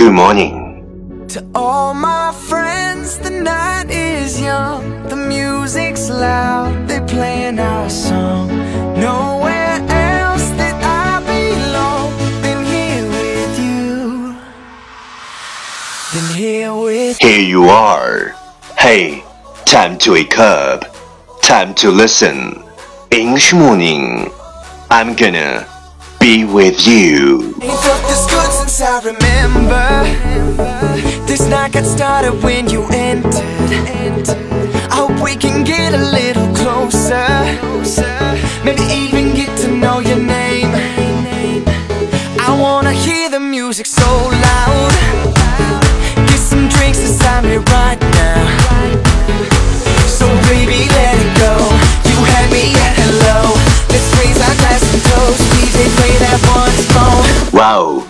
Good morning. To all my friends, the night is young, the music's loud, they're playing our song. Nowhere else that I belong than here with you. Than here with Here you are. Hey, time to wake up. Time to listen. English morning. I'm gonna be with you. I remember. This night got started when you entered. I hope we can get a little closer. Maybe even get to know your name. I wanna hear the music so loud. Get some drinks inside me right now. So baby, let it go. You had me at hello. Let's raise our glass and toast. DJ, play that one song. Wow,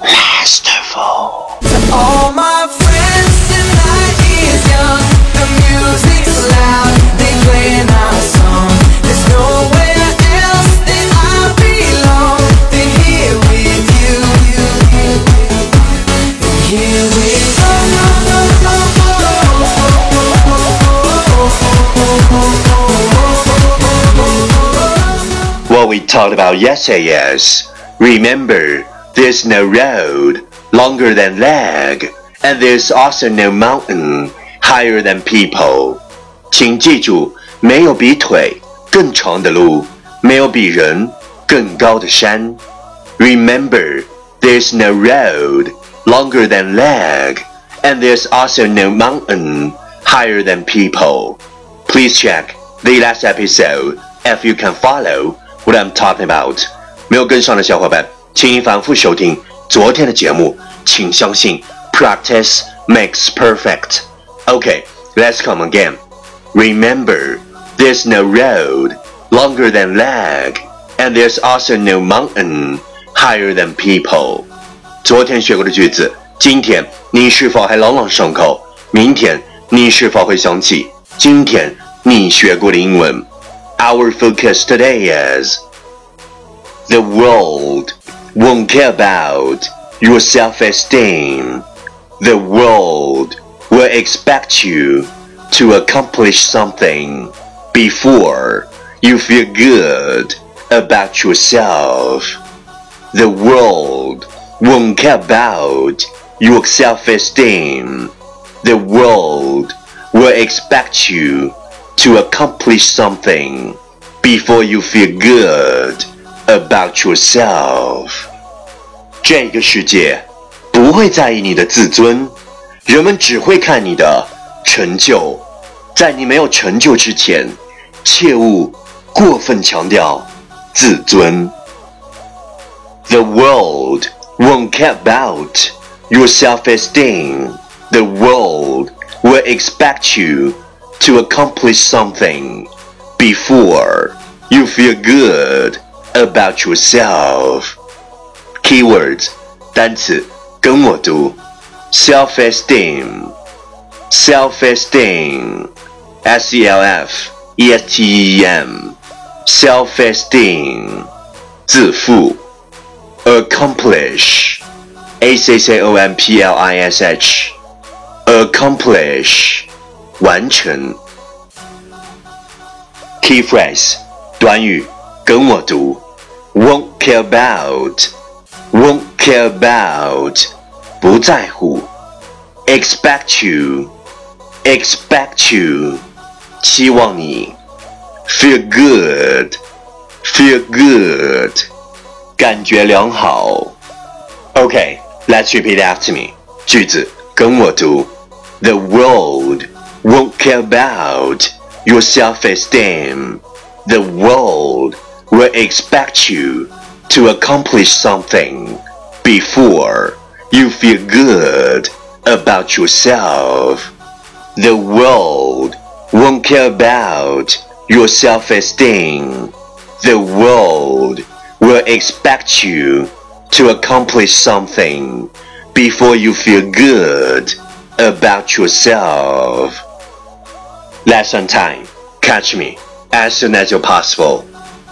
masterful. All my friends tonight is young. The music's loud. They playing our song. There's nowhere else that I belong than here with you. Here with What we talked about yesterday is remember there's no road longer than leg, and there's also no mountain higher than people. 请记住，没有比腿更长的路，没有比人更高的山。Remember, there's no road longer than leg, and there's also no mountain higher than people. Please check the last episode if you can follow what I'm talking about. 没有跟上的小伙伴， 请反复收听昨天的节目。请相信，practice makes perfect. Okay, let's come again. Remember, there's no road longer than leg, and there's also no mountain higher than people. 昨天学过的句子，今天你是否还朗朗上口？明天你是否会想起今天你学过的英文？Our focus today is the world won't care about your self-esteem. The world will expect you to accomplish something before you feel good about yourself. The world won't care about your self-esteem. The world will expect you to accomplish something before you feel good about yourself. 这个世界不会在意你的自尊，人们只会看你的成就。在你没有成就之前，切勿过分强调自尊。The world won't care about your self-esteem. The world will expect you to accomplish something before you feel good about yourself. Keywords 单词跟我读：self-esteem, self-esteem, s e l f e s t e e m, self-esteem 自负，accomplish, a c c o m p l i s h, accomplish 完成。Key phrase 短语跟我读 ：won't care about, won't care about 不在乎；expect you, expect you 期望你；feel good, feel good 感觉良好。Okay, let's repeat after me. 句子跟我读：The world won't care about your self-esteem. The world will expect you to accomplish something before you feel good about yourself. The world won't care about your self-esteem. The world will expect you to accomplish something before you feel good about yourself. Lesson time. Catch me as soon as you're possible.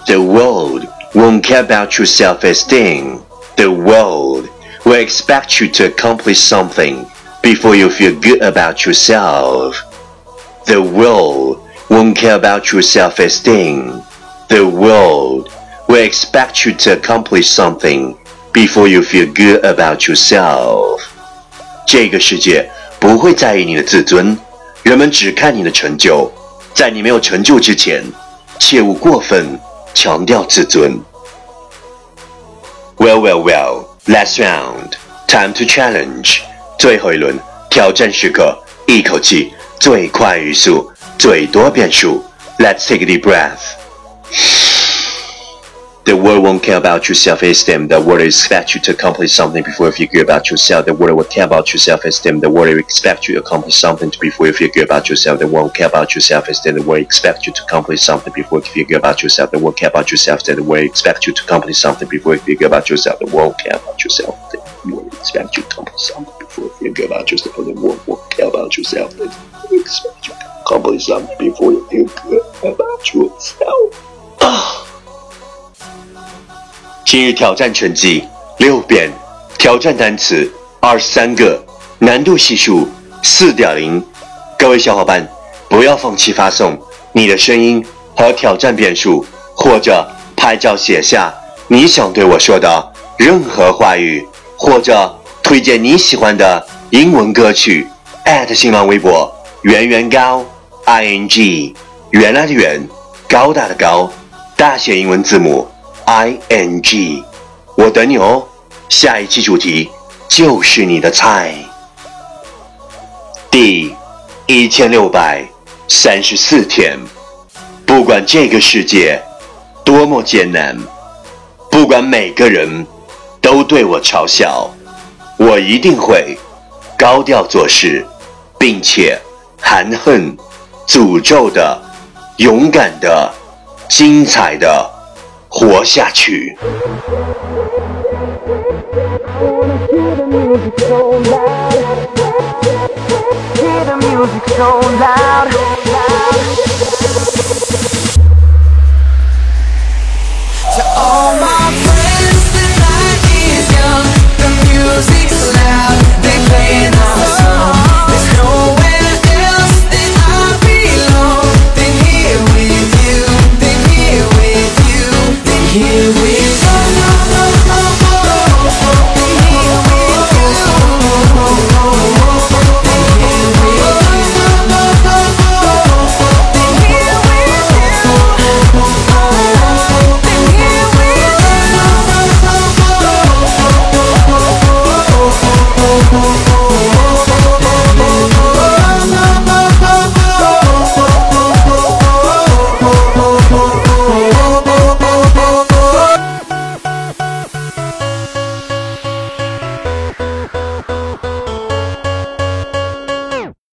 The world won't care about your self-esteem. The world will expect you to accomplish something before you feel good about yourself. The world won't care about your self-esteem. The world will expect you to accomplish something before you feel good about yourself. 这个世界不会在意你的自尊，人们只看你的成就。在你没有成就之前，切勿过分 强调自尊。Well, well, well. Last round. Time to challenge. 最后一轮挑战时刻，一口气最快语速，最多变数。Let's take a deep breath. The world won't care about your self-esteem. The world expect you to accomplish something before you feel good about yourself. The world will care about your self-esteem. The world will expect you to accomplish something before you feel good about yourself. The world will care about your self-esteem. The world expect you to accomplish something before you feel good about yourself. The world care about your self-esteem. The world expect you to accomplish something before you feel good about yourself. The world care about yourself. The world expect you to accomplish something before you feel good about yourself. The world will care about yourself. The world expect you to accomplish something before you feel 今日挑战成绩六遍，挑战单词二十三个，难度系数四点零。各位小伙伴，不要放弃发送你的声音和挑战遍数，或者拍照写下你想对我说的任何话语，或者推荐你喜欢的英文歌曲。新浪微博圆圆高 i n g，原来的圆，高大的高，大写英文字母。I n g，我等你哦。下一期主题就是你的菜。第一千六百三十四天，不管这个世界多么艰难，不管每个人都对我嘲笑，我一定会高调做事，并且含恨、诅咒的、勇敢的、精彩的。活下去。